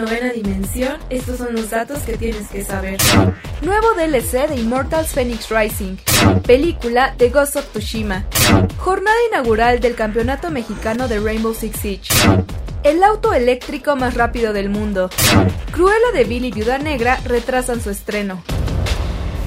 Novena dimensión, estos son los datos que tienes que saber. Nuevo DLC de Immortals Phoenix Rising. Película de Ghost of Tsushima. Jornada inaugural del Campeonato Mexicano de Rainbow Six Siege. El auto eléctrico más rápido del mundo. Cruella de Billy Viuda Negra retrasan su estreno.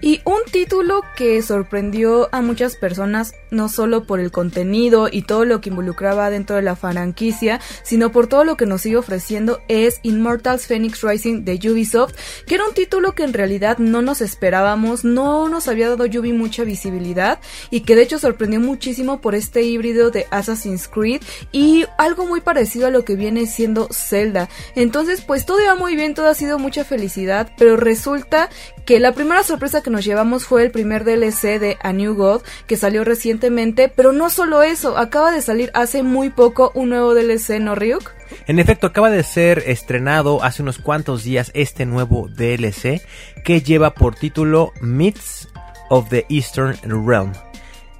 Y un título que sorprendió a muchas personas, no solo por el contenido y todo lo que involucraba dentro de la franquicia, sino por todo lo que nos sigue ofreciendo, es Immortals Phoenix Rising de Ubisoft, que era un título que en realidad no nos esperábamos, no nos había dado Ubi mucha visibilidad y que de hecho sorprendió muchísimo por este híbrido de Assassin's Creed y algo muy parecido a lo que viene siendo Zelda. Entonces, pues todo iba muy bien, todo ha sido mucha felicidad, pero resulta que la primera sorpresa que nos llevamos fue el primer DLC de A New God que salió recientemente, pero no solo eso, acaba de salir hace muy poco un nuevo DLC, ¿no, Ryuk? En efecto, acaba de ser estrenado hace unos cuantos días este nuevo DLC que lleva por título Myths of the Eastern Realm.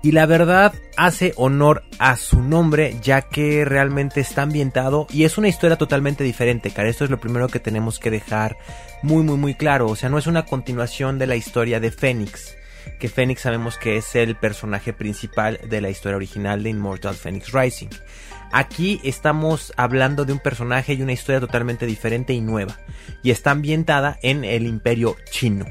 Y la verdad hace honor a su nombre ya que realmente está ambientado y es una historia totalmente diferente, cara. Esto es lo primero que tenemos que dejar muy muy muy claro. O sea, no es una continuación de la historia de Fénix. Que Fénix sabemos que es el personaje principal de la historia original de Immortal Phoenix Rising. Aquí estamos hablando de un personaje y una historia totalmente diferente y nueva. Y está ambientada en el imperio chino.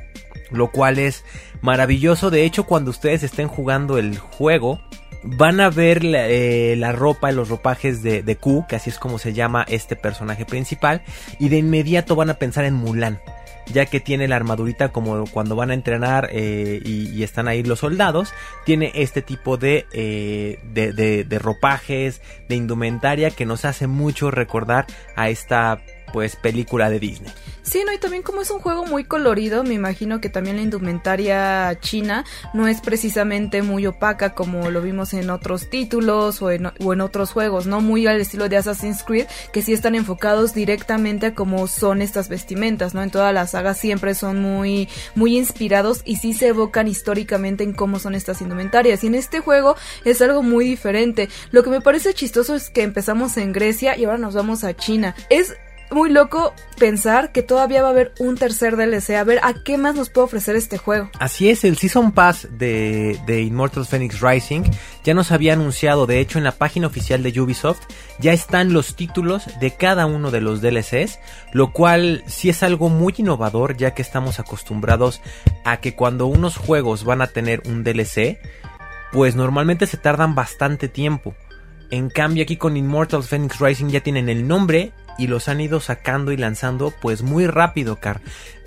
Lo cual es maravilloso. De hecho, cuando ustedes estén jugando el juego, van a ver la, eh, la ropa, los ropajes de, de, Q, que así es como se llama este personaje principal, y de inmediato van a pensar en Mulan, ya que tiene la armadurita como cuando van a entrenar eh, y, están ahí los soldados, tiene este tipo de, eh, de, de, de ropajes, de indumentaria que nos hace mucho recordar a esta pues película de Disney. Sí, no, y también como es un juego muy colorido, me imagino que también la indumentaria china no es precisamente muy opaca como lo vimos en otros títulos o en, otros juegos, ¿no? Muy al estilo de Assassin's Creed, que sí están enfocados directamente a cómo son estas vestimentas, ¿no? En toda la saga siempre son muy, muy inspirados y sí se evocan históricamente en cómo son estas indumentarias. Y en este juego es algo muy diferente. Lo que me parece chistoso es que empezamos en Grecia y ahora nos vamos a China. Es muy loco pensar que todavía va a haber un tercer DLC. A ver, ¿a qué más nos puede ofrecer este juego? Así es, el Season Pass de, de Immortals Phoenix Rising ya nos había anunciado, de hecho en la página oficial de Ubisoft ya están los títulos de cada uno de los DLCs, lo cual sí es algo muy innovador ya que estamos acostumbrados a que cuando unos juegos van a tener un DLC, pues normalmente se tardan bastante tiempo. En cambio aquí con Immortals Phoenix Rising ya tienen el nombre y los han ido sacando y lanzando pues muy rápido, Car.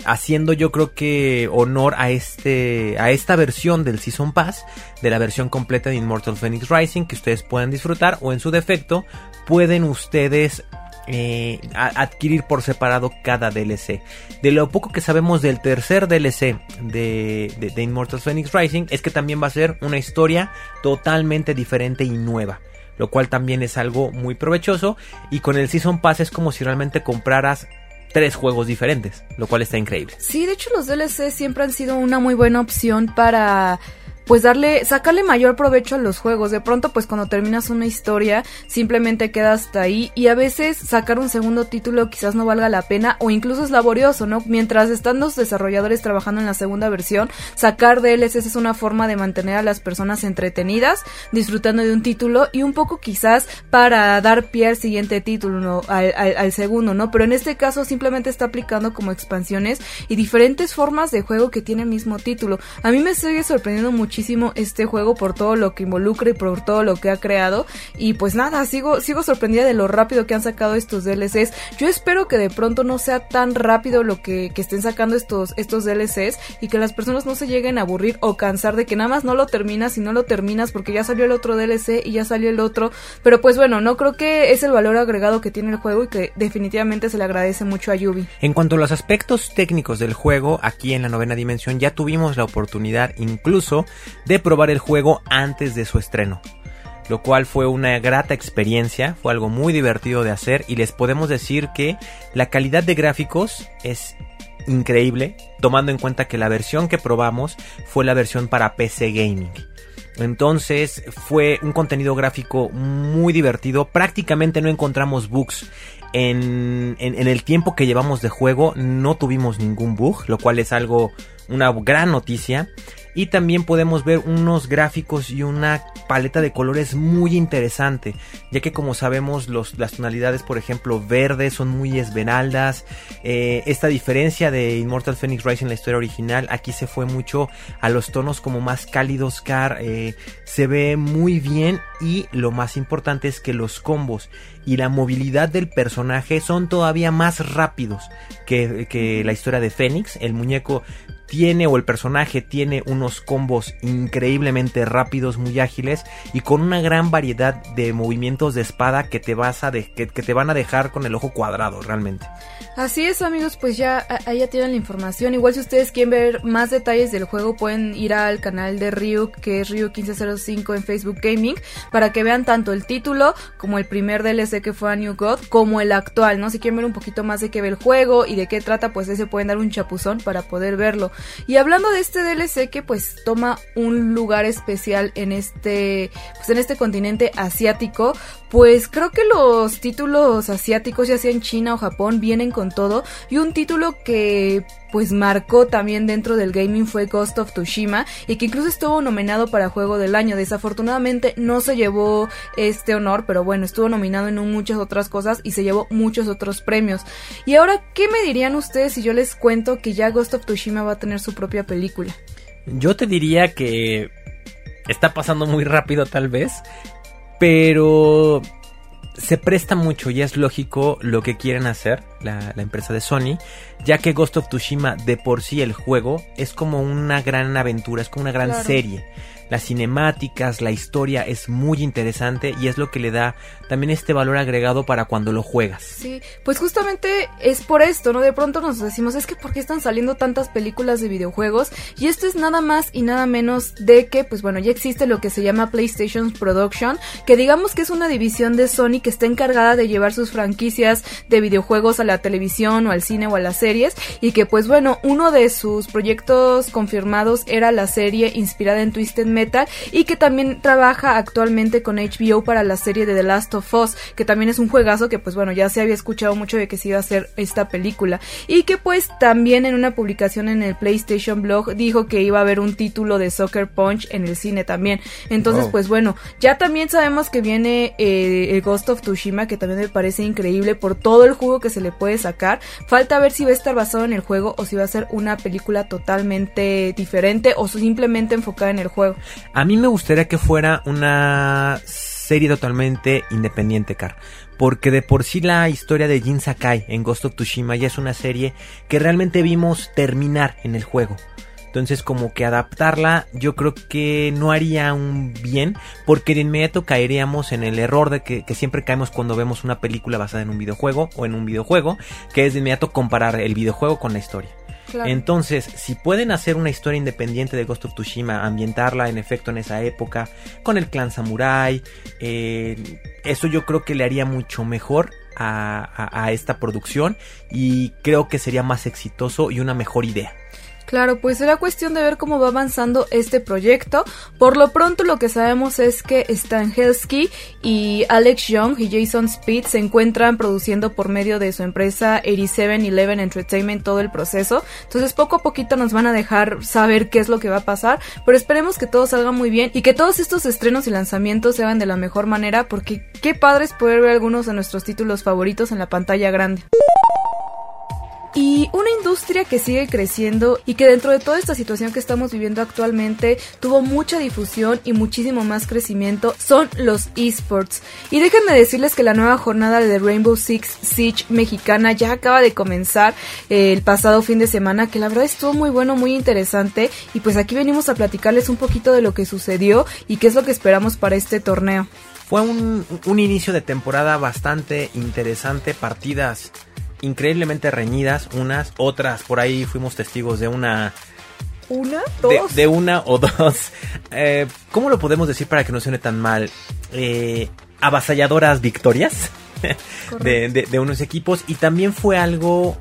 Haciendo yo creo que honor a este a esta versión del Season Pass, de la versión completa de Immortal Phoenix Rising que ustedes puedan disfrutar o en su defecto pueden ustedes eh, adquirir por separado cada DLC. De lo poco que sabemos del tercer DLC de, de, de Immortals Phoenix Rising es que también va a ser una historia totalmente diferente y nueva lo cual también es algo muy provechoso y con el Season Pass es como si realmente compraras tres juegos diferentes, lo cual está increíble. Sí, de hecho los DLC siempre han sido una muy buena opción para pues darle, sacarle mayor provecho a los juegos. De pronto, pues cuando terminas una historia, simplemente queda hasta ahí. Y a veces sacar un segundo título quizás no valga la pena o incluso es laborioso, ¿no? Mientras están los desarrolladores trabajando en la segunda versión, sacar DLCs es una forma de mantener a las personas entretenidas, disfrutando de un título y un poco quizás para dar pie al siguiente título, ¿no? al, al, al segundo, ¿no? Pero en este caso simplemente está aplicando como expansiones y diferentes formas de juego que tiene el mismo título. A mí me sigue sorprendiendo muchísimo este juego por todo lo que involucra y por todo lo que ha creado. Y pues nada, sigo, sigo sorprendida de lo rápido que han sacado estos DLCs. Yo espero que de pronto no sea tan rápido lo que, que estén sacando estos, estos DLCs y que las personas no se lleguen a aburrir o cansar de que nada más no lo terminas y no lo terminas porque ya salió el otro DLC y ya salió el otro. Pero pues bueno, no creo que es el valor agregado que tiene el juego y que definitivamente se le agradece mucho a Yubi. En cuanto a los aspectos técnicos del juego, aquí en la novena dimensión ya tuvimos la oportunidad incluso de probar el juego antes de su estreno lo cual fue una grata experiencia, fue algo muy divertido de hacer y les podemos decir que la calidad de gráficos es increíble, tomando en cuenta que la versión que probamos fue la versión para PC Gaming. Entonces fue un contenido gráfico muy divertido, prácticamente no encontramos bugs. En, en, el tiempo que llevamos de juego no tuvimos ningún bug, lo cual es algo, una gran noticia. Y también podemos ver unos gráficos y una paleta de colores muy interesante ya que como sabemos los, las tonalidades por ejemplo verdes son muy esmeraldas. Eh, esta diferencia de Immortal Phoenix Rising en la historia original aquí se fue mucho a los tonos como más cálidos car eh, se ve muy bien. Y lo más importante es que los combos y la movilidad del personaje son todavía más rápidos que, que la historia de Phoenix. El muñeco tiene o el personaje tiene unos combos increíblemente rápidos, muy ágiles y con una gran variedad de movimientos de espada que te vas a que, te van a dejar con el ojo cuadrado realmente. Así es amigos, pues ya ahí tienen la información. Igual si ustedes quieren ver más detalles del juego pueden ir al canal de Ryu que es Ryu 1505 en Facebook Gaming para que vean tanto el título como el primer DLC que fue a New God como el actual, ¿no? Si quieren ver un poquito más de qué ve el juego y de qué trata, pues ese pueden dar un chapuzón para poder verlo. Y hablando de este DLC que pues toma un lugar especial en este pues en este continente asiático, pues creo que los títulos asiáticos ya sea en China o Japón vienen con todo. Y un título que pues marcó también dentro del gaming fue Ghost of Tsushima y que incluso estuvo nominado para Juego del Año. Desafortunadamente no se llevó este honor, pero bueno, estuvo nominado en muchas otras cosas y se llevó muchos otros premios. Y ahora, ¿qué me dirían ustedes si yo les cuento que ya Ghost of Tsushima va a tener su propia película? Yo te diría que está pasando muy rápido tal vez, pero se presta mucho y es lógico lo que quieren hacer la, empresa de Sony, ya que Ghost of Tsushima de por sí el juego es como una gran aventura, es como una gran serie. Las cinemáticas, la historia es muy interesante y es lo que le da también este valor agregado para cuando lo juegas. Sí, pues justamente es por esto, ¿no? De pronto nos decimos, es que ¿por qué están saliendo tantas películas de videojuegos? Y esto es nada más y nada menos de que, pues bueno, ya existe lo que se llama PlayStation Production, que digamos que es una división de Sony que está encargada de llevar sus franquicias de videojuegos a la televisión o al cine o a las series y que pues bueno, uno de sus proyectos confirmados era la serie inspirada en Twisted Metal y que también trabaja actualmente con HBO para la serie de The Last of Us, que también es un juegazo que pues bueno, ya se había escuchado mucho de que se iba a hacer esta película y que pues también en una publicación en el PlayStation Blog dijo que iba a haber un título de Soccer Punch en el cine también. Entonces pues bueno, ya también sabemos que viene eh, el Ghost of Tsushima que también me parece increíble por todo el juego que se le puede sacar. Falta ver si va a estar basado en el juego o si va a ser una película totalmente diferente o simplemente enfocada en el juego. A mí me gustaría que fuera una serie totalmente independiente, Car. Porque de por sí la historia de Jin Sakai en Ghost of Tsushima ya es una serie que realmente vimos terminar en el juego. Entonces como que adaptarla yo creo que no haría un bien porque de inmediato caeríamos en el error de que, que, siempre caemos cuando vemos una película basada en un videojuego o en un videojuego, que es de inmediato comparar el videojuego con la historia. Entonces, si pueden hacer una historia independiente de Ghost of Tsushima, ambientarla en efecto en esa época, con el clan samurai, eh, eso yo creo que le haría mucho mejor a esta producción y creo que sería más exitoso y una mejor idea. Claro, pues será cuestión de ver cómo va avanzando este proyecto. Por lo pronto lo que sabemos es que Stan Helsky y Alex Young y Jason Speed se encuentran produciendo por medio de su empresa 8711 Entertainment todo el proceso. Entonces poco a poquito nos van a dejar saber qué es lo que va a pasar, pero esperemos que todo salga muy bien y que todos estos estrenos y lanzamientos se hagan de la mejor manera porque qué padre es poder ver algunos de nuestros títulos favoritos en la pantalla grande. Y una industria que sigue creciendo y que dentro de toda esta situación que estamos viviendo actualmente tuvo mucha difusión y muchísimo más crecimiento son los esports. Y déjenme decirles que la nueva jornada de Rainbow Six Siege mexicana ya acaba de comenzar eh, el pasado fin de semana, que la verdad estuvo muy bueno, muy interesante. Y pues aquí venimos a platicarles un poquito de lo que sucedió y qué es lo que esperamos para este torneo. Fue un, un inicio de temporada bastante interesante, partidas increíblemente reñidas, unas, otras, por ahí fuimos testigos de una... ¿Una? De, ¿Dos? de una o dos. Eh, ¿Cómo lo podemos decir para que no suene tan mal? Eh, avasalladoras victorias de, de, de unos equipos y también fue algo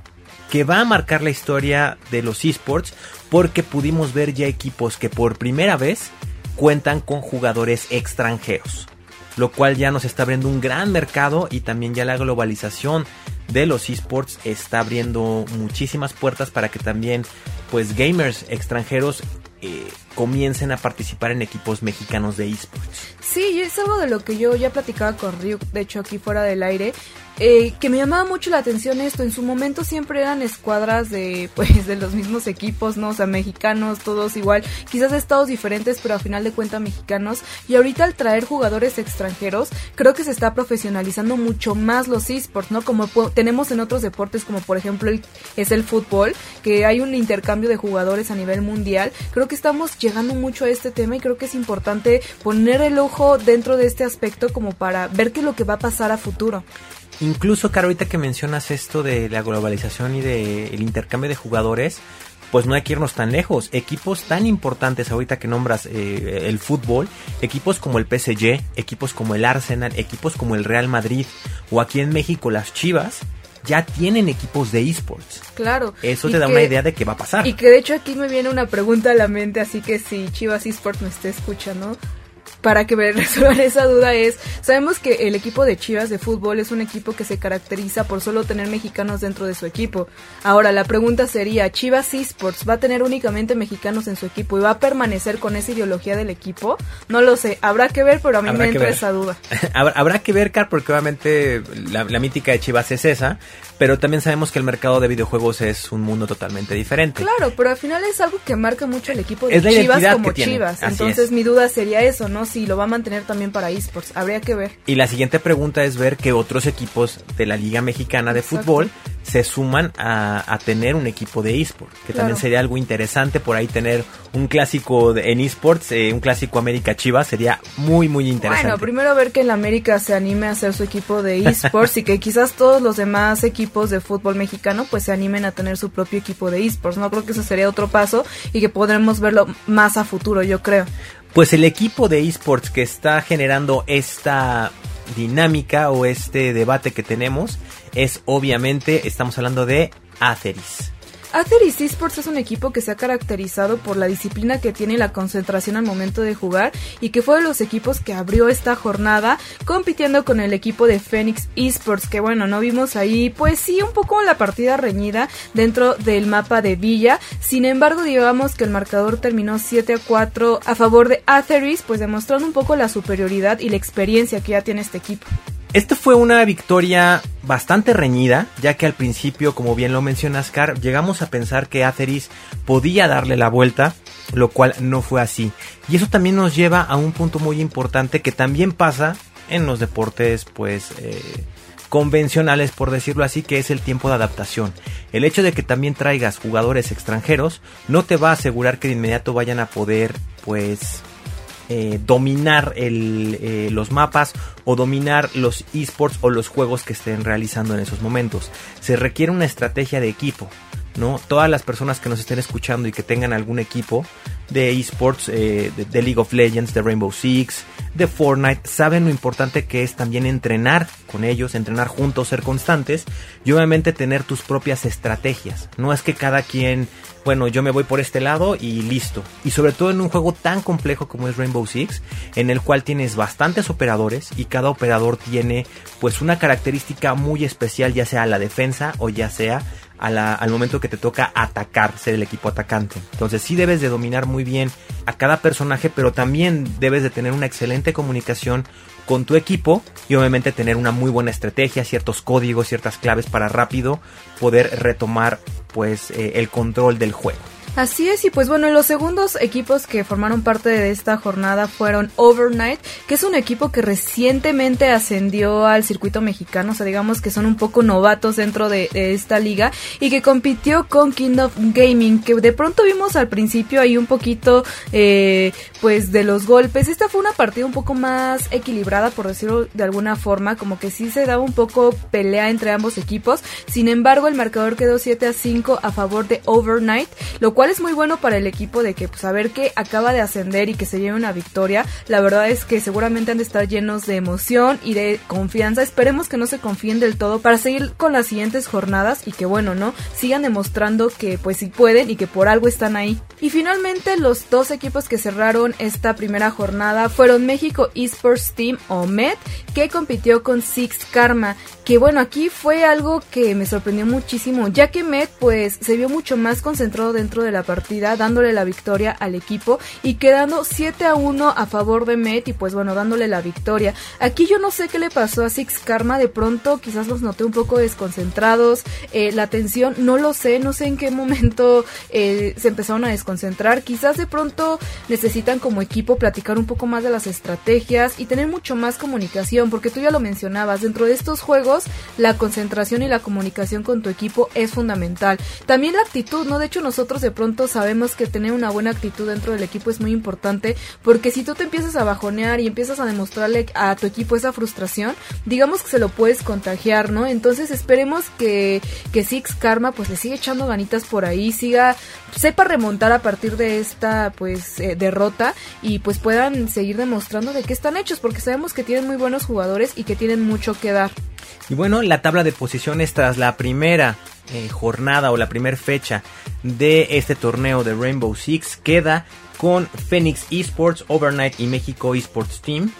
que va a marcar la historia de los esports porque pudimos ver ya equipos que por primera vez cuentan con jugadores extranjeros, lo cual ya nos está abriendo un gran mercado y también ya la globalización de los esports está abriendo muchísimas puertas para que también pues gamers extranjeros eh, comiencen a participar en equipos mexicanos de esports. Sí, es algo de lo que yo ya platicaba con Ryuk, de hecho aquí fuera del aire, eh, que me llamaba mucho la atención esto. En su momento siempre eran escuadras de, pues, de los mismos equipos, ¿no? O sea, mexicanos, todos igual, quizás estados diferentes, pero a final de cuentas mexicanos. Y ahorita al traer jugadores extranjeros, creo que se está profesionalizando mucho más los esports, ¿no? Como tenemos en otros deportes, como por ejemplo es el fútbol, que hay un intercambio de jugadores a nivel mundial. Creo que estamos llegando mucho a este tema y creo que es importante poner el ojo dentro de este aspecto como para ver qué es lo que va a pasar a futuro. Incluso, Caro, ahorita que mencionas esto de la globalización y del de intercambio de jugadores, pues no hay que irnos tan lejos. Equipos tan importantes ahorita que nombras eh, el fútbol, equipos como el PSG, equipos como el Arsenal, equipos como el Real Madrid o aquí en México las Chivas, ya tienen equipos de esports. Claro. Eso te da que, una idea de qué va a pasar. Y que de hecho aquí me viene una pregunta a la mente, así que si Chivas Esports me esté escuchando, para que me resuelvan esa duda es, sabemos que el equipo de Chivas de fútbol es un equipo que se caracteriza por solo tener mexicanos dentro de su equipo. Ahora, la pregunta sería, ¿Chivas Esports va a tener únicamente mexicanos en su equipo y va a permanecer con esa ideología del equipo? No lo sé, habrá que ver, pero a mí habrá me entra esa duda. habrá que ver, Car, porque obviamente la, la mítica de Chivas es esa, pero también sabemos que el mercado de videojuegos es un mundo totalmente diferente. Claro, pero al final es algo que marca mucho el equipo de Chivas como Chivas. Entonces es. mi duda sería eso, ¿no? Si lo va a mantener también para esports, habría que ver. Y la siguiente pregunta es ver que otros equipos de la Liga Mexicana de Exacto. Fútbol se suman a, a, tener un equipo de esports, que claro. también sería algo interesante por ahí tener un clásico de, en esports, eh, un clásico América Chivas, sería muy, muy interesante. Bueno, primero ver que el América se anime a hacer su equipo de esports y que quizás todos los demás equipos de fútbol mexicano pues se animen a tener su propio equipo de esports, no creo que eso sería otro paso y que podremos verlo más a futuro, yo creo. Pues el equipo de esports que está generando esta dinámica o este debate que tenemos es obviamente, estamos hablando de Atheris. Atheris Esports es un equipo que se ha caracterizado por la disciplina que tiene y la concentración al momento de jugar y que fue de los equipos que abrió esta jornada compitiendo con el equipo de Phoenix Esports que bueno, no vimos ahí pues sí un poco la partida reñida dentro del mapa de Villa, sin embargo digamos que el marcador terminó 7 a 4 a favor de Atheris pues demostrando un poco la superioridad y la experiencia que ya tiene este equipo. Esta fue una victoria bastante reñida, ya que al principio, como bien lo mencionas, Car, llegamos a pensar que Atheris podía darle la vuelta, lo cual no fue así. Y eso también nos lleva a un punto muy importante que también pasa en los deportes, pues, eh, convencionales, por decirlo así, que es el tiempo de adaptación. El hecho de que también traigas jugadores extranjeros no te va a asegurar que de inmediato vayan a poder, pues, eh, dominar el, eh, los mapas o dominar los esports o los juegos que estén realizando en esos momentos. Se requiere una estrategia de equipo. ¿No? Todas las personas que nos estén escuchando y que tengan algún equipo de esports, eh, de, de, League of Legends, de Rainbow Six, de Fortnite, saben lo importante que es también entrenar con ellos, entrenar juntos, ser constantes y obviamente tener tus propias estrategias. No es que cada quien, bueno, yo me voy por este lado y listo. Y sobre todo en un juego tan complejo como es Rainbow Six, en el cual tienes bastantes operadores y cada operador tiene pues una característica muy especial, ya sea la defensa o ya sea al momento que te toca atacar, ser el equipo atacante. Entonces sí debes de dominar muy bien a cada personaje, pero también debes de tener una excelente comunicación con tu equipo y obviamente tener una muy buena estrategia, ciertos códigos, ciertas claves para rápido poder retomar pues eh, el control del juego. Así es, y pues bueno, los segundos equipos que formaron parte de esta jornada fueron Overnight, que es un equipo que recientemente ascendió al circuito mexicano, o sea, digamos que son un poco novatos dentro de, esta liga, y que compitió con Kingdom Gaming, que de pronto vimos al principio ahí un poquito, eh, pues, de los golpes. Esta fue una partida un poco más equilibrada, por decirlo de alguna forma, como que sí se daba un poco pelea entre ambos equipos, sin embargo, el marcador quedó 7 a 5 a favor de Overnight, lo cual cual es muy bueno para el equipo de que pues a ver que acaba de ascender y que se lleve una victoria. La verdad es que seguramente han de estar llenos de emoción y de confianza. Esperemos que no se confíen del todo para seguir con las siguientes jornadas y que bueno, ¿no? Sigan demostrando que pues sí pueden y que por algo están ahí. Y finalmente los dos equipos que cerraron esta primera jornada fueron México Esports Team o MED que compitió con Six Karma que bueno, aquí fue algo que me sorprendió muchísimo, ya que Met pues se vio mucho más concentrado dentro de la partida, dándole la victoria al equipo y quedando 7 a 1 a favor de Met y pues bueno, dándole la victoria. Aquí yo no sé qué le pasó a Six Karma, de pronto quizás los noté un poco desconcentrados, eh, la tensión, no lo sé, no sé en qué momento eh, se empezaron a desconcentrar, quizás de pronto necesitan como equipo platicar un poco más de las estrategias y tener mucho más comunicación, porque tú ya lo mencionabas, dentro de estos juegos la concentración y la comunicación con tu equipo es fundamental. También la actitud, ¿no? De hecho, nosotros de pronto sabemos que tener una buena actitud dentro del equipo es muy importante, porque si tú te empiezas a bajonear y empiezas a demostrarle a tu equipo esa frustración, digamos que se lo puedes contagiar, ¿no? Entonces esperemos que, que Six Karma pues le siga echando ganitas por ahí, siga, sepa remontar a partir de esta pues eh, derrota y pues puedan seguir demostrando de qué están hechos, porque sabemos que tienen muy buenos jugadores y que tienen mucho que dar. Y bueno, la tabla de posiciones tras la primera eh, jornada o la primera fecha de este torneo de Rainbow Six queda con Phoenix Esports, Overnight y México Esports Team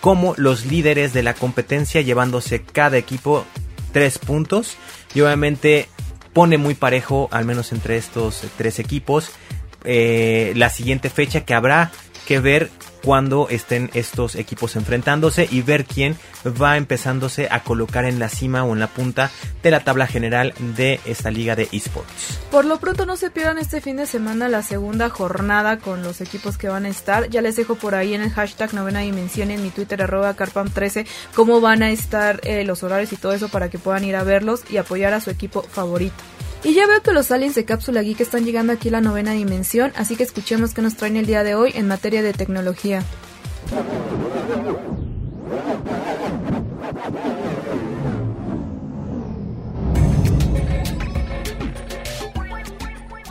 como los líderes de la competencia llevándose cada equipo tres puntos. Y obviamente pone muy parejo al menos entre estos tres equipos eh, la siguiente fecha que habrá que ver cuando estén estos equipos enfrentándose y ver quién va empezándose a colocar en la cima o en la punta de la tabla general de esta liga de esports. Por lo pronto no se pierdan este fin de semana la segunda jornada con los equipos que van a estar. Ya les dejo por ahí en el hashtag novena dimensión en mi Twitter arroba carpam13 cómo van a estar eh, los horarios y todo eso para que puedan ir a verlos y apoyar a su equipo favorito. Y ya veo que los aliens de Cápsula Geek están llegando aquí a la novena dimensión, así que escuchemos qué nos traen el día de hoy en materia de tecnología.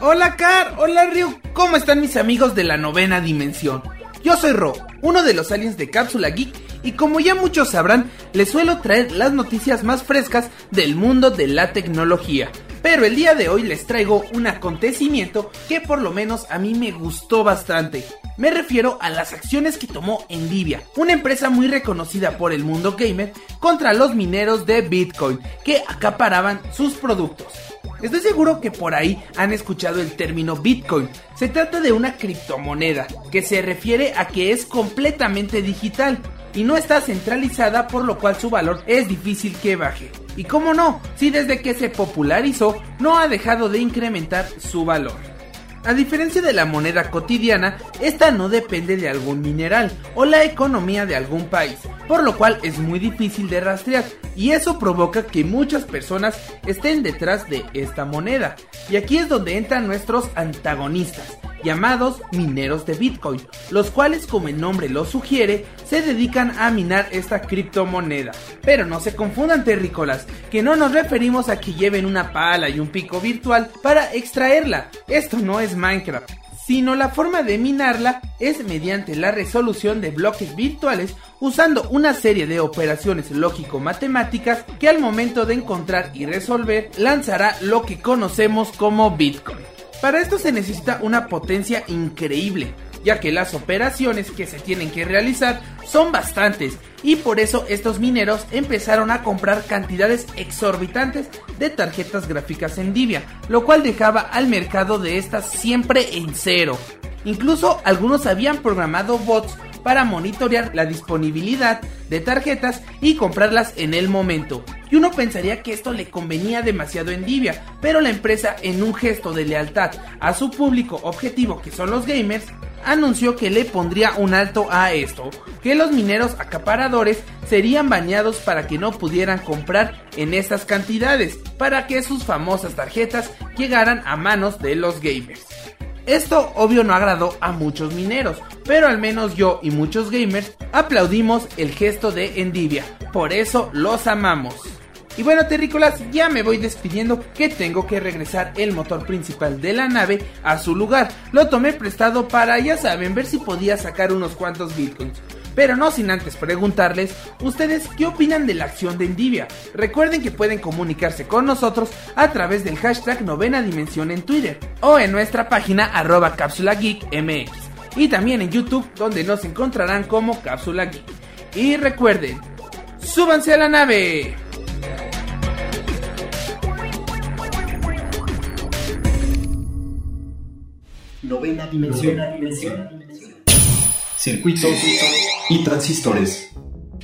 Hola Car, hola Ryu, ¿cómo están mis amigos de la novena dimensión? Yo soy Ro, uno de los aliens de Cápsula Geek y como ya muchos sabrán, les suelo traer las noticias más frescas del mundo de la tecnología. Pero el día de hoy les traigo un acontecimiento que por lo menos a mí me gustó bastante. Me refiero a las acciones que tomó Nvidia, una empresa muy reconocida por el mundo gamer, contra los mineros de Bitcoin que acaparaban sus productos. Estoy seguro que por ahí han escuchado el término Bitcoin. Se trata de una criptomoneda que se refiere a que es completamente digital y no está centralizada por lo cual su valor es difícil que baje. Y cómo no, si desde que se popularizó no ha dejado de incrementar su valor. A diferencia de la moneda cotidiana, esta no depende de algún mineral o la economía de algún país, por lo cual es muy difícil de rastrear y eso provoca que muchas personas estén detrás de esta moneda. Y aquí es donde entran nuestros antagonistas, llamados mineros de Bitcoin, los cuales como el nombre lo sugiere, se dedican a minar esta criptomoneda. Pero no se confundan terrícolas, que no nos referimos a que lleven una pala y un pico virtual para extraerla, esto no es Minecraft sino la forma de minarla es mediante la resolución de bloques virtuales usando una serie de operaciones lógico-matemáticas que al momento de encontrar y resolver lanzará lo que conocemos como Bitcoin. Para esto se necesita una potencia increíble, ya que las operaciones que se tienen que realizar son bastantes y por eso estos mineros empezaron a comprar cantidades exorbitantes de tarjetas gráficas Nvidia, lo cual dejaba al mercado de estas siempre en cero. Incluso algunos habían programado bots para monitorear la disponibilidad de tarjetas y comprarlas en el momento. Y uno pensaría que esto le convenía demasiado en Divia, pero la empresa en un gesto de lealtad a su público objetivo que son los gamers, anunció que le pondría un alto a esto, que los mineros acaparadores serían bañados para que no pudieran comprar en estas cantidades, para que sus famosas tarjetas llegaran a manos de los gamers. Esto obvio no agradó a muchos mineros, pero al menos yo y muchos gamers aplaudimos el gesto de Endivia, por eso los amamos. Y bueno, terrícolas, ya me voy despidiendo que tengo que regresar el motor principal de la nave a su lugar. Lo tomé prestado para, ya saben, ver si podía sacar unos cuantos bitcoins. Pero no sin antes preguntarles, ¿ustedes qué opinan de la acción de Endivia? Recuerden que pueden comunicarse con nosotros a través del hashtag novena dimensión en Twitter o en nuestra página arroba cápsula geek mx y también en YouTube donde nos encontrarán como cápsula geek. Y recuerden, súbanse a la nave. Novena dimensión. Circuitos y transistores.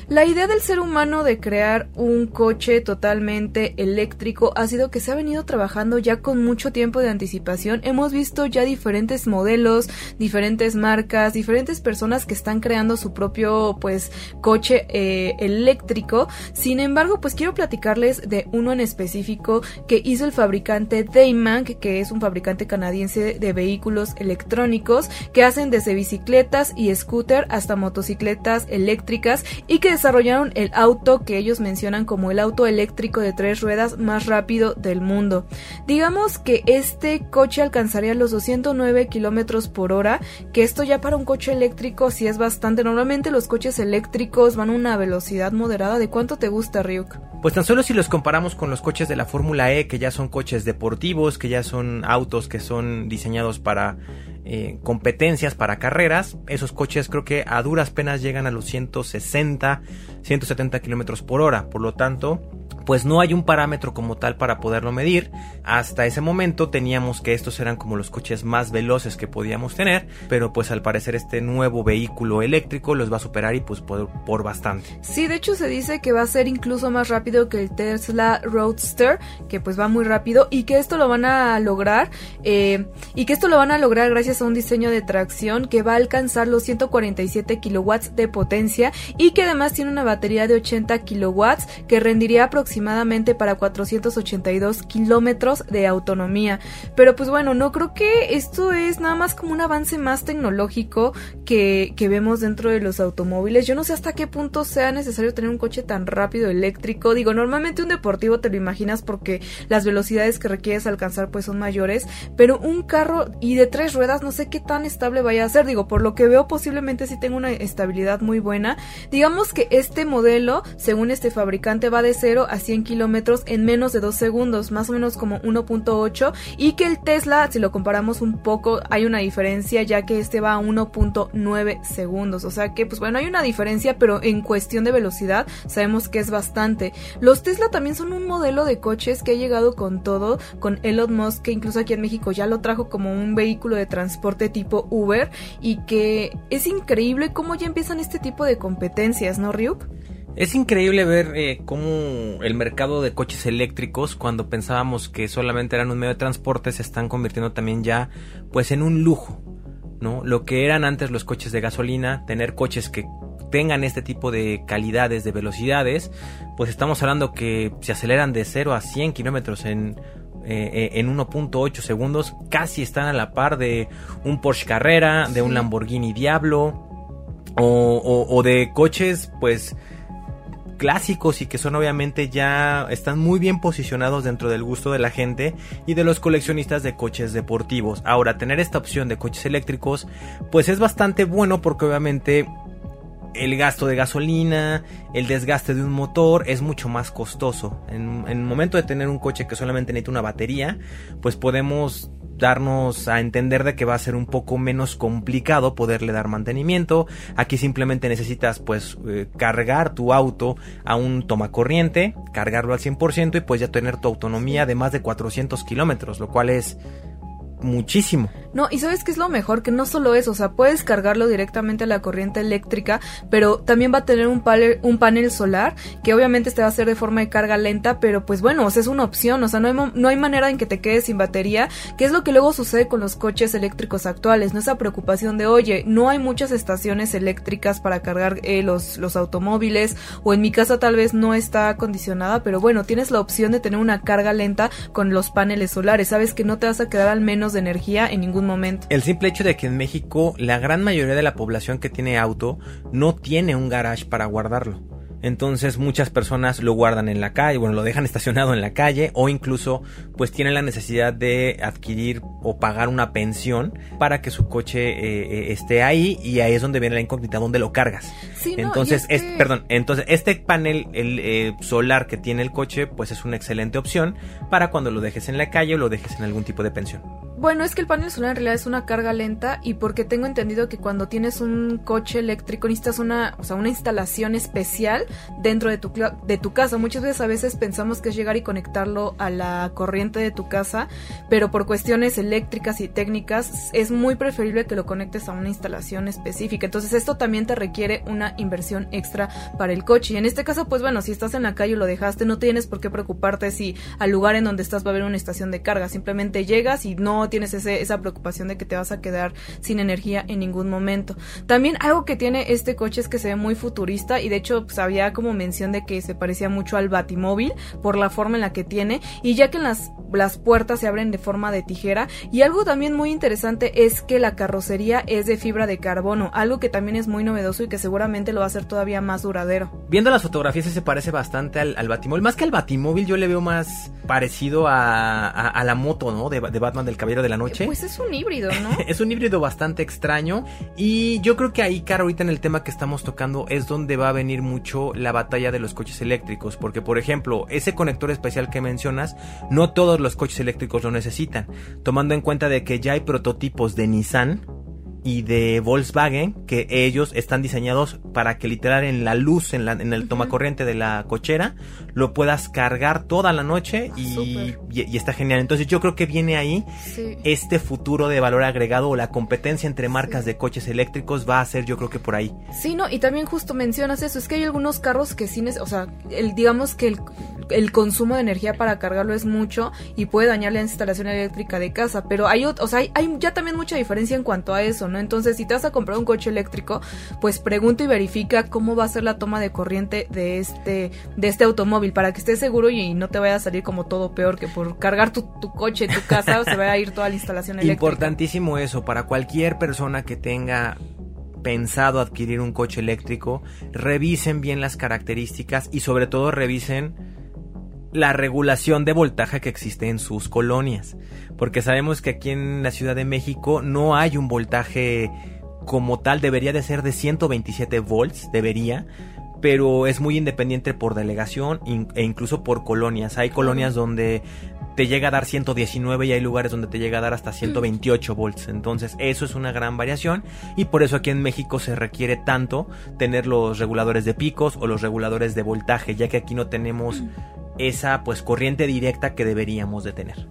La idea del ser humano de crear un coche totalmente eléctrico ha sido que se ha venido trabajando ya con mucho tiempo de anticipación. Hemos visto ya diferentes modelos, diferentes marcas, diferentes personas que están creando su propio pues coche eh, eléctrico. Sin embargo, pues quiero platicarles de uno en específico que hizo el fabricante Dayman, que es un fabricante canadiense de vehículos electrónicos que hacen desde bicicletas y scooter hasta motocicletas eléctricas y que desarrollaron el auto que ellos mencionan como el auto eléctrico de tres ruedas más rápido del mundo. Digamos que este coche alcanzaría los 209 kilómetros por hora, que esto ya para un coche eléctrico sí es bastante. Normalmente los coches eléctricos van a una velocidad moderada. ¿De cuánto te gusta, Ryuk? Pues tan solo si los comparamos con los coches de la Fórmula E, que ya son coches deportivos, que ya son autos que son diseñados para eh, competencias para carreras. Esos coches creo que a duras penas llegan a los 160, 170 kilómetros por hora. Por lo tanto, pues no hay un parámetro como tal para poderlo medir. Hasta ese momento teníamos que estos eran como los coches más veloces que podíamos tener, pero pues al parecer este nuevo vehículo eléctrico los va a superar y pues por, bastante. Sí, de hecho se dice que va a ser incluso más rápido que el Tesla Roadster, que pues va muy rápido y que esto lo van a lograr eh, y que esto lo van a lograr gracias a un diseño de tracción que va a alcanzar los 147 kilowatts de potencia y que además tiene una batería de 80 kilowatts que rendiría aproximadamente para 482 kilómetros de autonomía. Pero pues bueno, no creo que esto es nada más como un avance más tecnológico que, que vemos dentro de los automóviles. Yo no sé hasta qué punto sea necesario tener un coche tan rápido eléctrico. Digo, normalmente un deportivo te lo imaginas porque las velocidades que requieres alcanzar pues son mayores, pero un carro y de tres ruedas no sé qué tan estable vaya a ser. Digo, por lo que veo posiblemente sí tenga una estabilidad muy buena. Digamos que este modelo, según este fabricante, va de 0 a 100 kilómetros en menos de 2 segundos, más o menos como 1.8, y que el Tesla, si lo comparamos un poco, hay una diferencia ya que este va a 1.9 segundos, o sea que pues bueno, hay una diferencia, pero en cuestión de velocidad sabemos que es bastante. Los Tesla también son un modelo de coches que ha llegado con todo, con Elon Musk, que incluso aquí en México ya lo trajo como un vehículo de transporte tipo Uber, y que es increíble cómo ya empiezan este tipo de competencias, ¿no, Ryuk? Es increíble ver eh, cómo el mercado de coches eléctricos, cuando pensábamos que solamente eran un medio de transporte, se están convirtiendo también ya pues en un lujo, ¿no? Lo que eran antes los coches de gasolina, tener coches que tengan este tipo de calidades, de velocidades, pues estamos hablando que se aceleran de 0 a 100 kilómetros en eh, eh, en 1.8 segundos casi están a la par de un Porsche Carrera, de un Lamborghini Diablo o, o de coches pues clásicos y que son obviamente ya están muy bien posicionados dentro del gusto de la gente y de los coleccionistas de coches deportivos. Ahora, tener esta opción de coches eléctricos pues es bastante bueno porque obviamente el gasto de gasolina, el desgaste de un motor es mucho más costoso. En, el momento de tener un coche que solamente necesita una batería, pues podemos darnos a entender de que va a ser un poco menos complicado poderle dar mantenimiento. Aquí simplemente necesitas pues eh, cargar tu auto a un tomacorriente, cargarlo al 100% y pues ya tener tu autonomía de más de 400 kilómetros, lo cual es muchísimo. No, y sabes qué es lo mejor, que no solo eso, o sea, puedes cargarlo directamente a la corriente eléctrica, pero también va a tener un panel, un panel solar, que obviamente este va a ser de forma de carga lenta, pero pues bueno, o sea, es una opción, o sea, no hay, no hay manera en que te quedes sin batería, que es lo que luego sucede con los coches eléctricos actuales, no esa preocupación de, oye, no hay muchas estaciones eléctricas para cargar eh, los, los automóviles, o en mi casa tal vez no está acondicionada, pero bueno, tienes la opción de tener una carga lenta con los paneles solares, sabes que no te vas a quedar al menos de energía en ningún momento. El simple hecho de que en México la gran mayoría de la población que tiene auto no tiene un garage para guardarlo. Entonces muchas personas lo guardan en la calle, bueno, lo dejan estacionado en la calle o incluso pues tienen la necesidad de adquirir o pagar una pensión para que su coche eh, eh, esté ahí y ahí es donde viene la incógnita, ¿dónde lo cargas? entonces, es perdón, entonces este panel el, eh, solar que tiene el coche pues es una excelente opción para cuando lo dejes en la calle o lo dejes en algún tipo de pensión. Bueno, es que el panel solar en realidad es una carga lenta y porque tengo entendido que cuando tienes un coche eléctrico necesitas una, o sea, una instalación especial dentro de tu, de tu casa. Muchas veces a veces pensamos que es llegar y conectarlo a la corriente de tu casa, pero por cuestiones eléctricas y técnicas es muy preferible que lo conectes a una instalación específica. Entonces esto también te requiere una inversión extra para el coche. Y en este caso, pues bueno, si estás en la calle y lo dejaste, no tienes por qué preocuparte si al lugar en donde estás va a haber una estación de carga. Simplemente llegas y no tienes esa preocupación de que te vas a quedar sin energía en ningún momento. También algo que tiene este coche es que se ve muy futurista y de hecho pues, había como mención de que se parecía mucho al Batimóvil por la forma en la que tiene y ya que las, las puertas se abren de forma de tijera y algo también muy interesante es que la carrocería es de fibra de carbono, algo que también es muy novedoso y que seguramente lo va a hacer todavía más duradero. Viendo las fotografías se parece bastante al, al Batimóvil, más que al Batimóvil yo le veo más parecido a, a, la moto, ¿no? De, de Batman del Caballero de la Noche. Pues es un híbrido, ¿no? es un híbrido bastante extraño. Y yo creo que ahí, Caro, ahorita en el tema que estamos tocando es donde va a venir mucho la batalla de los coches eléctricos. Porque, por ejemplo, ese conector especial que mencionas, no todos los coches eléctricos lo necesitan. Tomando en cuenta de que ya hay prototipos de Nissan y de Volkswagen que ellos están diseñados para que literal en la luz en, la, en el toma corriente de la cochera lo puedas cargar toda la noche ah, y, y, está genial. Entonces yo creo que viene ahí este futuro de valor agregado o la competencia entre marcas de coches eléctricos va a ser yo creo que por ahí. Sí no y también justo mencionas eso es que hay algunos carros que sí o sea el digamos que el, el consumo de energía para cargarlo es mucho y puede dañar la instalación eléctrica de casa pero hay o sea hay, hay ya también mucha diferencia en cuanto a eso no entonces, si te vas a comprar un coche eléctrico, pues pregunta y verifica cómo va a ser la toma de corriente de este, de este automóvil para que estés seguro y no te vaya a salir como todo peor que por cargar tu, coche en tu casa se vaya a ir toda la instalación eléctrica. Importantísimo eso, para cualquier persona que tenga pensado adquirir un coche eléctrico, revisen bien las características y sobre todo revisen la regulación de voltaje que existe en sus colonias porque sabemos que aquí en la Ciudad de México no hay un voltaje como tal, debería de ser de 127 volts, debería, pero es muy independiente por delegación e incluso por colonias. Hay colonias donde te llega a dar 119 y hay lugares donde te llega a dar hasta 128 volts. Entonces eso es una gran variación y por eso aquí en México se requiere tanto tener los reguladores de picos o los reguladores de voltaje, ya que aquí no tenemos esa pues corriente directa que deberíamos de tener.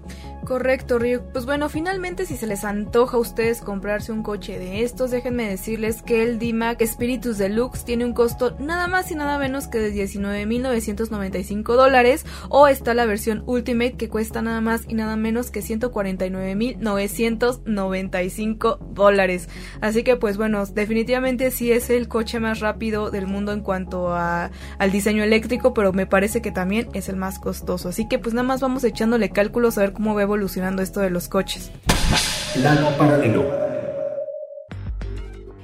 Correcto, Ryuk. Pues bueno, finalmente si se les antoja a ustedes comprarse un coche de estos, déjenme decirles que el D-Mac Spiritus Deluxe tiene un costo nada más y nada menos que de 19.995 dólares o está la versión Ultimate que cuesta nada más y nada menos que 149.995 dólares. Así que pues bueno, definitivamente sí es el coche más rápido del mundo en cuanto a, al diseño eléctrico, pero me parece que también es el más costoso. Así que pues nada más vamos echándole cálculos a ver cómo va evolucionando esto de los coches.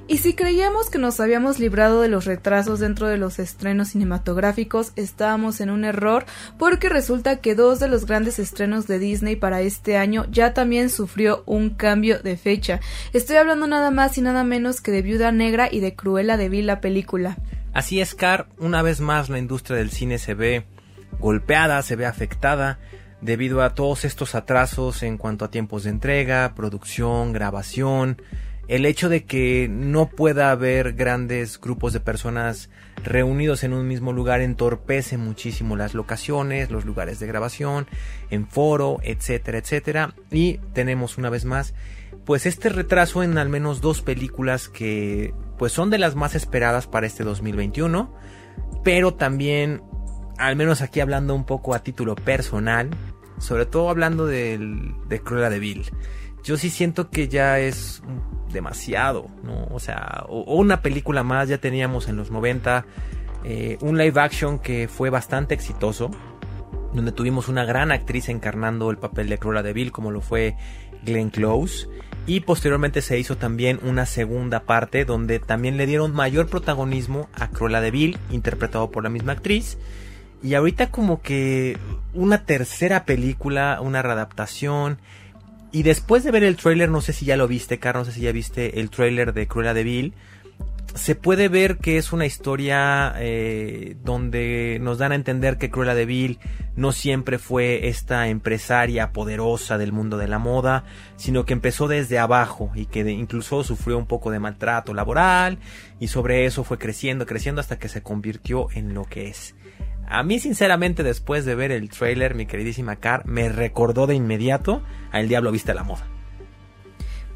Y si creíamos que nos habíamos librado de los retrasos dentro de los estrenos cinematográficos, estábamos en un error porque resulta que dos de los grandes estrenos de Disney para este año ya también sufrió un cambio de fecha. Estoy hablando nada más y nada menos que de Viuda Negra y de Cruella de Vil la película. Así es, Car, una vez más la industria del cine se ve golpeada, se ve afectada debido a todos estos atrasos en cuanto a tiempos de entrega, producción, grabación, el hecho de que no pueda haber grandes grupos de personas reunidos en un mismo lugar entorpece muchísimo las locaciones, los lugares de grabación, en foro, etcétera, etcétera. Y tenemos una vez más, pues este retraso en al menos dos películas que pues son de las más esperadas para este 2021, pero también, al menos aquí hablando un poco a título personal, sobre todo hablando de Cruella de Vil, yo sí siento que ya es demasiado, ¿no? O sea, o, una película más, ya teníamos en los 90 eh, un live action que fue bastante exitoso, donde tuvimos una gran actriz encarnando el papel de Cruella de Vil, como lo fue Glenn Close. Y posteriormente se hizo también una segunda parte donde también le dieron mayor protagonismo a Cruella de Vil, interpretado por la misma actriz. Y ahorita como que una tercera película, una readaptación y después de ver el trailer, no sé si ya lo viste, Carlos, no sé si ya viste el trailer de Cruella de Vil, se puede ver que es una historia eh, donde nos dan a entender que Cruella de Vil no siempre fue esta empresaria poderosa del mundo de la moda, sino que empezó desde abajo y que incluso sufrió un poco de maltrato laboral y sobre eso fue creciendo, creciendo hasta que se convirtió en lo que es. A mí, sinceramente, después de ver el trailer, mi queridísima Car, me recordó de inmediato a El Diablo Viste la Moda.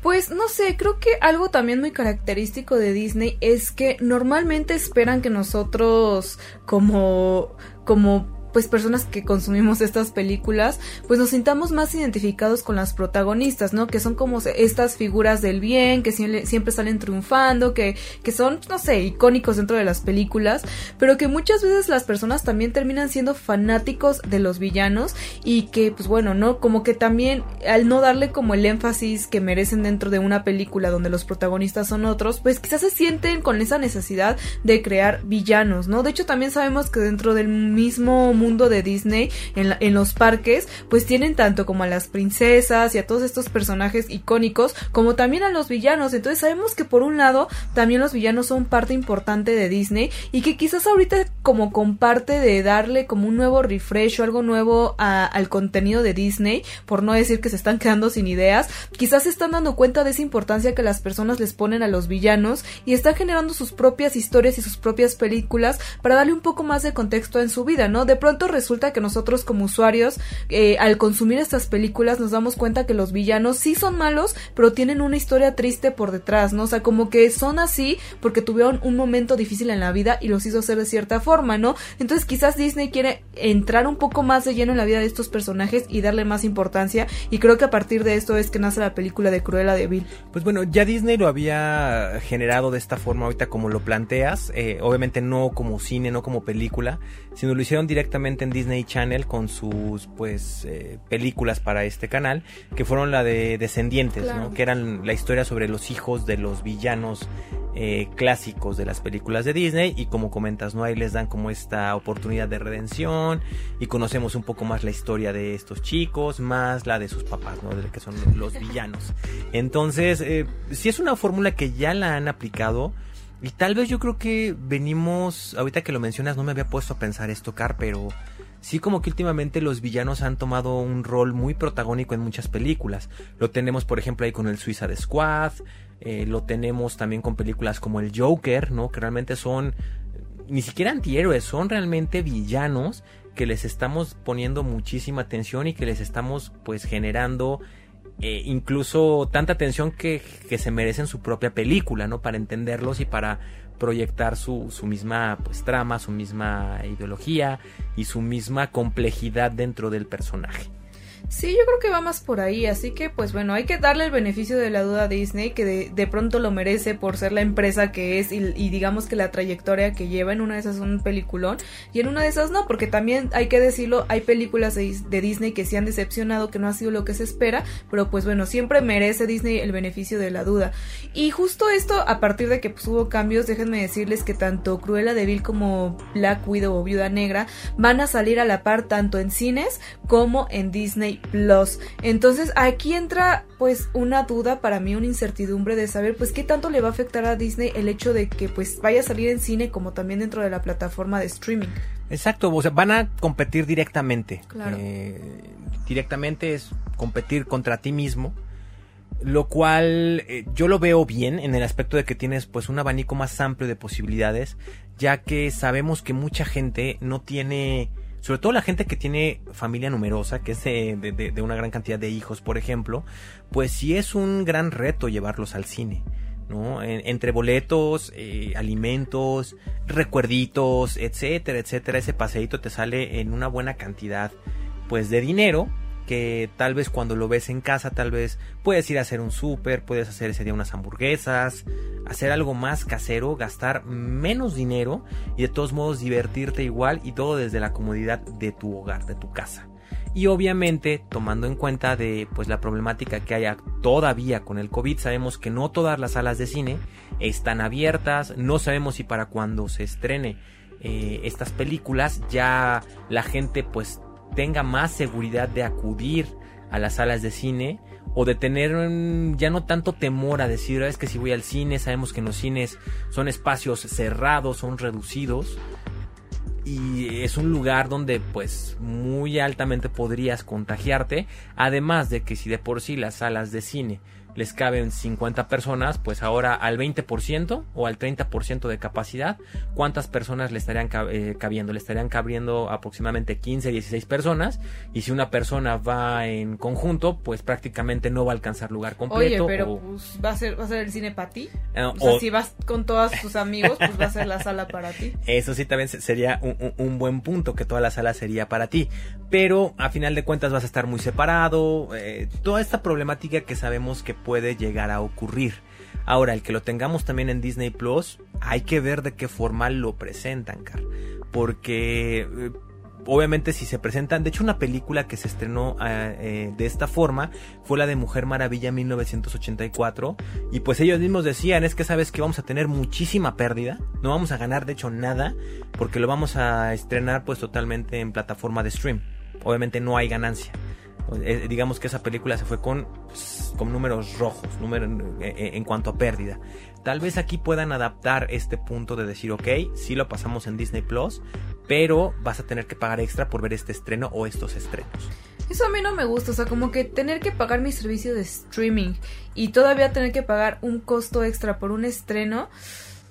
Pues no sé, creo que algo también muy característico de Disney es que normalmente esperan que nosotros como como pues personas que consumimos estas películas, pues nos sintamos más identificados con las protagonistas, ¿no? Que son como estas figuras del bien, que siempre, salen triunfando, que, que son, no sé, icónicos dentro de las películas, pero que muchas veces las personas también terminan siendo fanáticos de los villanos y que, pues bueno, ¿no? Como que también al no darle como el énfasis que merecen dentro de una película donde los protagonistas son otros, pues quizás se sienten con esa necesidad de crear villanos, ¿no? De hecho también sabemos que dentro del mismo mundo mundo de Disney en, los parques, pues tienen tanto como a las princesas y a todos estos personajes icónicos, como también a los villanos. Entonces sabemos que por un lado también los villanos son parte importante de Disney y que quizás ahorita como comparte de darle como un nuevo refresh o algo nuevo al contenido de Disney, por no decir que se están quedando sin ideas, quizás se están dando cuenta de esa importancia que las personas les ponen a los villanos y están generando sus propias historias y sus propias películas para darle un poco más de contexto en su vida, ¿no? Pronto resulta que nosotros como usuarios, eh, al consumir estas películas, nos damos cuenta que los villanos sí son malos, pero tienen una historia triste por detrás, ¿no? O sea, como que son así porque tuvieron un momento difícil en la vida y los hizo ser de cierta forma, ¿no? Entonces quizás Disney quiere entrar un poco más de lleno en la vida de estos personajes y darle más importancia y creo que a partir de esto es que nace la película de Cruella de Vil. Pues bueno, ya Disney lo había generado de esta forma ahorita como lo planteas, eh, obviamente no como cine, no como película, sino lo hicieron directamente en Disney Channel con sus pues eh, películas para este canal, que fueron la de Descendientes, que eran la historia sobre los hijos de los villanos eh, clásicos de las películas de Disney y como comentas, ¿no? Ahí les dan como esta oportunidad de redención y conocemos un poco más la historia de estos chicos, más la de sus papás, ¿no? De que son los villanos. Entonces, eh, si es una fórmula que ya la han aplicado, y tal vez yo creo que venimos, ahorita que lo mencionas, no me había puesto a pensar esto, Car, pero sí como que últimamente los villanos han tomado un rol muy protagónico en muchas películas. Lo tenemos, por ejemplo, ahí con el Suicide Squad, eh, lo tenemos también con películas como el Joker, ¿no? Que realmente son ni siquiera antihéroes, son realmente villanos que les estamos poniendo muchísima atención y que les estamos pues generando eh, incluso tanta atención que, que, se merecen su propia película, ¿no? Para entenderlos y para proyectar su, su misma pues, trama, su misma ideología y su misma complejidad dentro del personaje. Sí, yo creo que va más por ahí, así que pues bueno, hay que darle el beneficio de la duda a Disney, que de, pronto lo merece por ser la empresa que es y, digamos que la trayectoria que lleva, en una de esas un peliculón y en una de esas no, porque también hay que decirlo, hay películas de, Disney que se han decepcionado, que no ha sido lo que se espera, pero pues bueno, siempre merece Disney el beneficio de la duda. Y justo esto, a partir de que pues, hubo cambios, déjenme decirles que tanto Cruella de Vil como Black Widow o Viuda Negra van a salir a la par tanto en cines como en Disney Plus. Entonces aquí entra pues una duda para mí, una incertidumbre de saber pues qué tanto le va a afectar a Disney el hecho de que pues vaya a salir en cine como también dentro de la plataforma de streaming. Exacto, o sea, van a competir directamente. Claro. Eh, directamente es competir contra ti mismo. Lo cual eh, yo lo veo bien en el aspecto de que tienes pues un abanico más amplio de posibilidades, ya que sabemos que mucha gente no tiene, sobre todo la gente que tiene familia numerosa, que es de, una gran cantidad de hijos, por ejemplo, pues sí es un gran reto llevarlos al cine. ¿no? En- entre boletos, eh, alimentos, recuerditos, etcétera, etcétera, ese paseíto te sale en una buena cantidad, pues, de dinero que tal vez cuando lo ves en casa, tal vez puedes ir a hacer un súper, puedes hacer ese día unas hamburguesas, hacer algo más casero, gastar menos dinero y de todos modos divertirte igual y todo desde la comodidad de tu hogar, de tu casa. Y obviamente, tomando en cuenta de pues la problemática que haya todavía con el COVID, sabemos que no todas las salas de cine están abiertas, no sabemos si para cuando se estrene eh, estas películas ya la gente pues tenga más seguridad de acudir a las salas de cine o de tener ya no tanto temor a decir "Ah, es que si voy al cine sabemos que en los cines son espacios cerrados, son reducidos y es un lugar donde pues muy altamente podrías contagiarte además de que si de por sí las salas de cine les caben 50 personas, pues ahora al 20% o al 30% de capacidad, ¿cuántas personas le estarían eh, cabiendo? Le estarían cabiendo aproximadamente 15, 16 personas y si una persona va en conjunto, pues prácticamente no va a alcanzar lugar Oye, completo. pero o- pues va a ser va a ser el cine para ti. eh, O sea, o- si vas con todos tus amigos, pues va a ser la sala para ti. Eso sí también se- sería un, un- un buen punto, que toda la sala sería para ti. Pero a final de cuentas vas a estar muy separado. eh, toda esta problemática que sabemos que puede llegar a ocurrir. Ahora, el que lo tengamos también en Disney Plus, hay que ver de qué forma lo presentan, Car. Porque eh, obviamente si se presentan, de hecho una película que se estrenó eh, eh, de esta forma fue la de Mujer Maravilla 1984 y pues ellos mismos decían es que sabes que vamos a tener muchísima pérdida, no vamos a ganar de hecho nada porque lo vamos a estrenar pues totalmente en plataforma de stream, obviamente no hay ganancia. Eh, digamos que esa película se fue con, con números rojos, número, eh, en cuanto a pérdida. Tal vez aquí puedan adaptar este punto de decir, ok, sí lo pasamos en Disney Plus, pero vas a tener que pagar extra por ver este estreno o estos estrenos. Eso a mí no me gusta, o sea, como que tener que pagar mi servicio de streaming y todavía tener que pagar un costo extra por un estreno.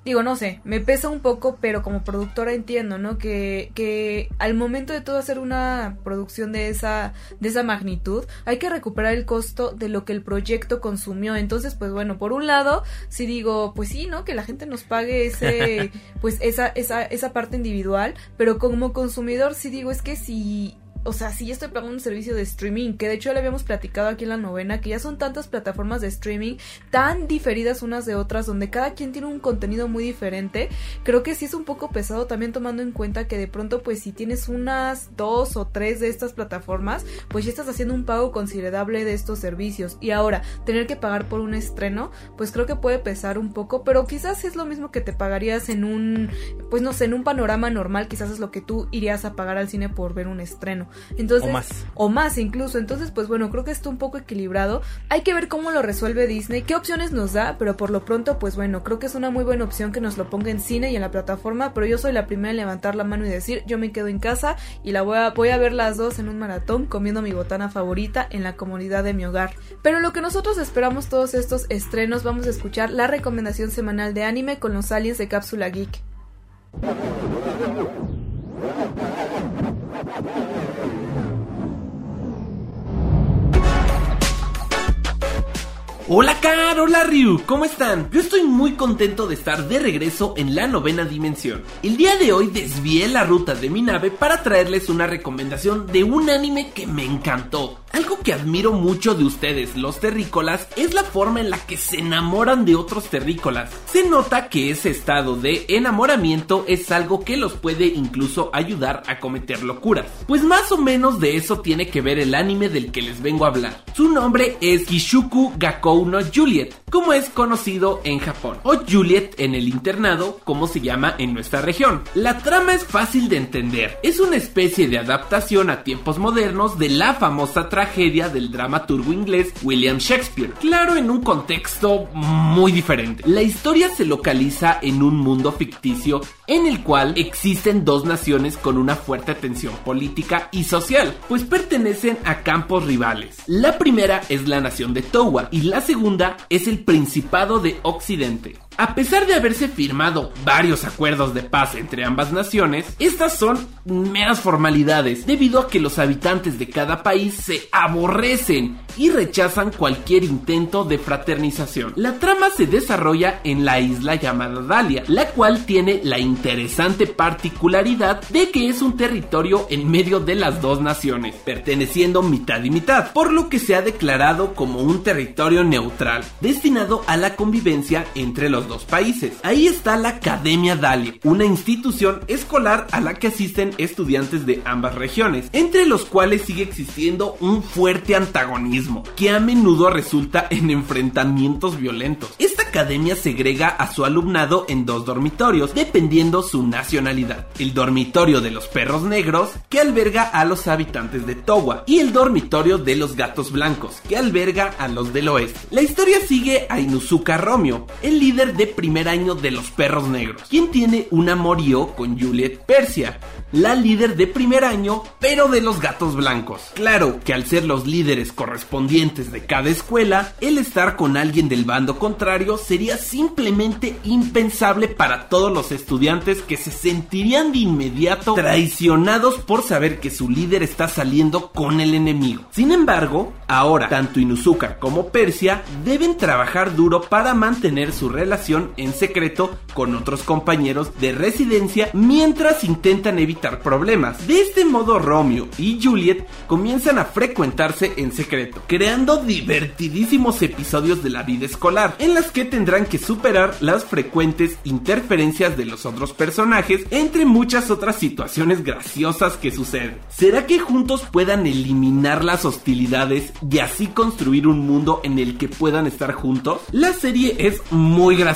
Digo, no sé, me pesa un poco, pero como productora entiendo, ¿no? Que, que al momento de todo hacer una producción de esa, de esa magnitud, hay que recuperar el costo de lo que el proyecto consumió. Entonces, pues bueno, por un lado, si digo, pues sí, ¿no? Que la gente nos pague ese, pues esa, esa, esa parte individual, pero como consumidor sí digo, es que si o sea, si ya estoy pagando un servicio de streaming, que de hecho ya le habíamos platicado aquí en la novena, que ya son tantas plataformas de streaming tan diferidas unas de otras, donde cada quien tiene un contenido muy diferente, creo que sí es un poco pesado también tomando en cuenta que de pronto pues si tienes unas dos o tres de estas plataformas, pues ya estás haciendo un pago considerable de estos servicios. Y ahora, tener que pagar por un estreno, pues creo que puede pesar un poco, pero quizás es lo mismo que te pagarías en un, pues no sé, en un panorama normal, quizás es lo que tú irías a pagar al cine por ver un estreno. Entonces, O más. O más incluso. Entonces, pues bueno, creo que está un poco equilibrado. Hay que ver cómo lo resuelve Disney, qué opciones nos da, pero por lo pronto, pues bueno, creo que es una muy buena opción que nos lo ponga en cine y en la plataforma, pero yo soy la primera en levantar la mano y decir, yo me quedo en casa y la voy a, voy a ver las dos en un maratón comiendo mi botana favorita en la comunidad de mi hogar. Pero lo que nosotros esperamos todos estos estrenos, vamos a escuchar la recomendación semanal de anime con los aliens de Cápsula Geek. Hola Car, hola Ryu, ¿cómo están? Yo estoy muy contento de estar de regreso en la novena dimensión. El día de hoy desvié la ruta de mi nave para traerles una recomendación de un anime que me encantó. Algo que admiro mucho de ustedes, los terrícolas, es la forma en la que se enamoran de otros terrícolas. Se nota que ese estado de enamoramiento es algo que los puede incluso ayudar a cometer locuras. Pues más o menos de eso tiene que ver el anime del que les vengo a hablar. Su nombre es Kishuku Gakou no Juliet, como es conocido en Japón, o Juliet en el internado, como se llama en nuestra región. La trama es fácil de entender, es una especie de adaptación a tiempos modernos de la famosa tragedia tragedia del dramaturgo inglés William Shakespeare, claro en un contexto muy diferente. La historia se localiza en un mundo ficticio en el cual existen dos naciones con una fuerte tensión política y social, pues pertenecen a campos rivales. La primera es la nación de Towa y la segunda es el Principado de Occidente. A pesar de haberse firmado varios acuerdos de paz entre ambas naciones, estas son meras formalidades debido a que los habitantes de cada país se aborrecen y rechazan cualquier intento de fraternización. La trama se desarrolla en la isla llamada Dalia, la cual tiene la interesante particularidad de que es un territorio en medio de las dos naciones, perteneciendo mitad y mitad, por lo que se ha declarado como un territorio neutral, destinado a la convivencia entre los dos países. Ahí está la Academia Dalia, una institución escolar a la que asisten estudiantes de ambas regiones, entre los cuales sigue existiendo un fuerte antagonismo, que a menudo resulta en enfrentamientos violentos. Esta academia segrega a su alumnado en dos dormitorios, dependiendo su nacionalidad. El dormitorio de los perros negros, que alberga a los habitantes de Towa, y el dormitorio de los gatos blancos, que alberga a los del oeste. La historia sigue a Inuzuka Romeo, el líder de primer año de los perros negros, quien tiene un amorío con Juliet Persia, la líder de primer año, pero de los gatos blancos. Claro que al ser los líderes correspondientes de cada escuela, el estar con alguien del bando contrario sería simplemente impensable para todos los estudiantes que se sentirían de inmediato traicionados por saber que su líder está saliendo con el enemigo. Sin embargo, ahora tanto Inuzuka como Persia deben trabajar duro para mantener su relación en secreto con otros compañeros de residencia mientras intentan evitar problemas. De este modo Romeo y Juliet comienzan a frecuentarse en secreto, creando divertidísimos episodios de la vida escolar en las que tendrán que superar las frecuentes interferencias de los otros personajes entre muchas otras situaciones graciosas que suceden. ¿Será que juntos puedan eliminar las hostilidades y así construir un mundo en el que puedan estar juntos? La serie es muy graciosa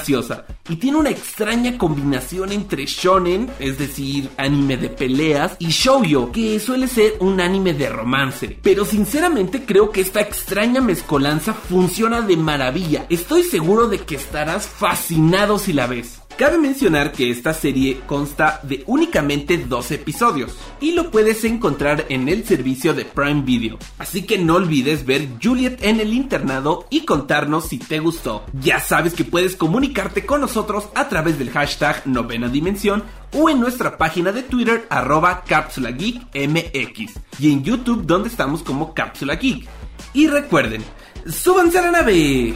y tiene una extraña combinación entre shonen, es decir, anime de peleas, y shoujo, que suele ser un anime de romance. Pero sinceramente creo que esta extraña mezcolanza funciona de maravilla. Estoy seguro de que estarás fascinado si la ves. Cabe mencionar que esta serie consta de únicamente dos episodios y lo puedes encontrar en el servicio de Prime Video. Así que no olvides ver Juliet en el internado y contarnos si te gustó. Ya sabes que puedes comunicarte con nosotros a través del hashtag novena dimensión o en nuestra página de Twitter arroba Cápsula y en YouTube donde estamos como Cápsula Geek. Y recuerden, súbanse a la nave.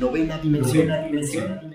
Novena dimensión.